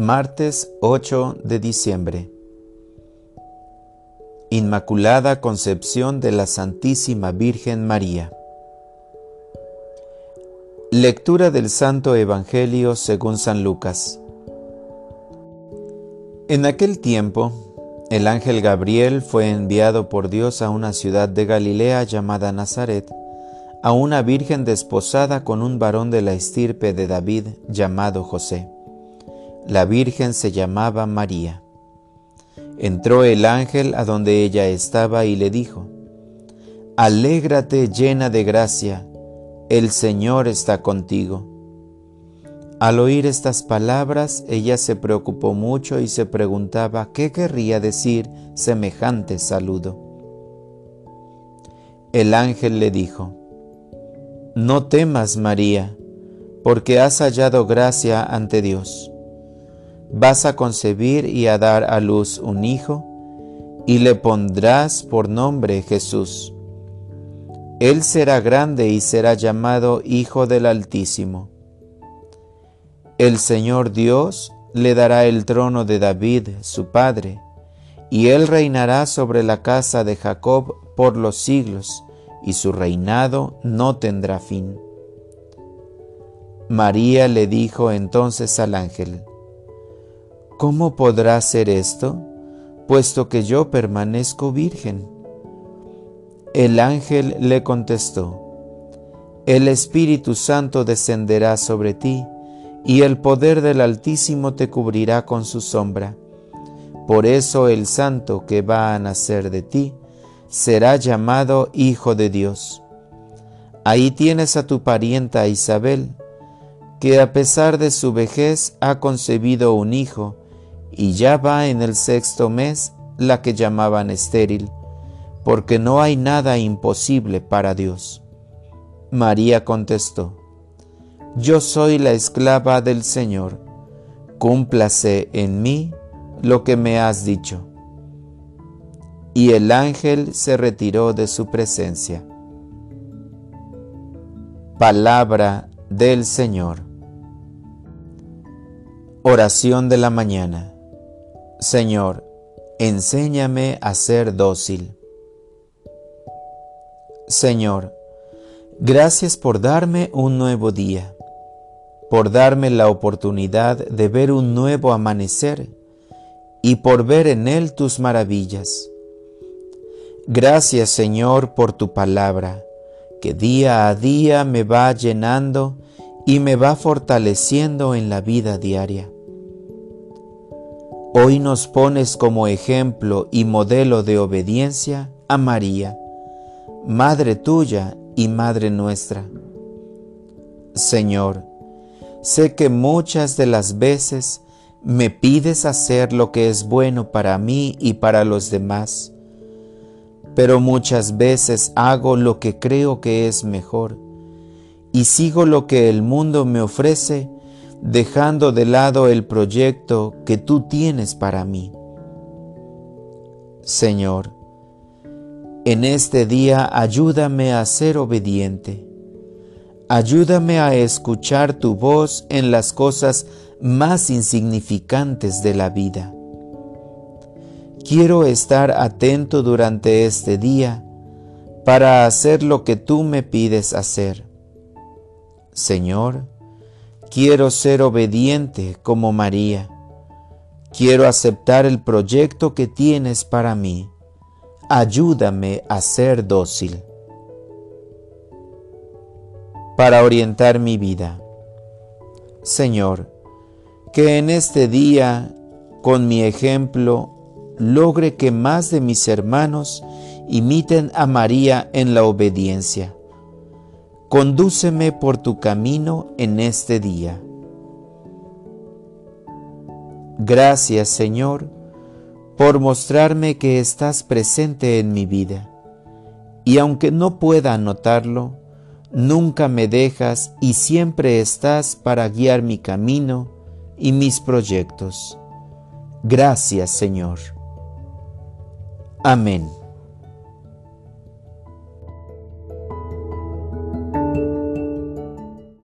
Martes 8 de diciembre. Inmaculada Concepción de la Santísima Virgen María. Lectura del Santo Evangelio según San Lucas. En aquel tiempo, el ángel Gabriel fue enviado por Dios a una ciudad de Galilea llamada Nazaret, a una virgen desposada con un varón de la estirpe de David llamado José. La virgen se llamaba María. Entró el ángel a donde ella estaba y le dijo, Alégrate llena de gracia, el Señor está contigo. Al oír estas palabras, ella se preocupó mucho y se preguntaba qué querría decir semejante saludo. El ángel le dijo, No temas, María, porque has hallado gracia ante Dios. Vas a concebir y a dar a luz un hijo, y le pondrás por nombre Jesús él será grande y será llamado Hijo del Altísimo. El Señor Dios le dará el trono de David, su padre, y él reinará sobre la casa de Jacob por los siglos, y su reinado no tendrá fin. María le dijo entonces al ángel, ¿Cómo podrá ser esto, puesto que yo permanezco virgen? El ángel le contestó, El Espíritu Santo descenderá sobre ti, y el poder del Altísimo te cubrirá con su sombra. Por eso el santo que va a nacer de ti será llamado Hijo de Dios. Ahí tienes a tu parienta Isabel, que a pesar de su vejez ha concebido un hijo, y ya va en el sexto mes la que llamaban estéril porque no hay nada imposible para Dios. María contestó, Yo soy la esclava del Señor, cúmplase en mí lo que me has dicho. Y el ángel se retiró de su presencia. Palabra del Señor. Oración de la mañana. Señor, enséñame a ser dócil. Señor, gracias por darme un nuevo día, por darme la oportunidad de ver un nuevo amanecer y por ver en él tus maravillas. Gracias Señor por tu palabra, que día a día me va llenando y me va fortaleciendo en la vida diaria. Hoy nos pones como ejemplo y modelo de obediencia a María Madre tuya y Madre nuestra. Señor, sé que muchas de las veces me pides hacer lo que es bueno para mí y para los demás, pero muchas veces hago lo que creo que es mejor y sigo lo que el mundo me ofrece, dejando de lado el proyecto que tú tienes para mí. Señor, en este día ayúdame a ser obediente. Ayúdame a escuchar tu voz en las cosas más insignificantes de la vida. Quiero estar atento durante este día para hacer lo que tú me pides hacer. Señor, quiero ser obediente como María. Quiero aceptar el proyecto que tienes para mí ayúdame a ser dócil. Para orientar mi vida. Señor, que en este día, con mi ejemplo, logre que más de mis hermanos imiten a María en la obediencia. Condúceme por tu camino en este día. Gracias, Señor, por mostrarme que estás presente en mi vida. Y aunque no pueda notarlo, nunca me dejas y siempre estás para guiar mi camino y mis proyectos. Gracias Señor. Amén.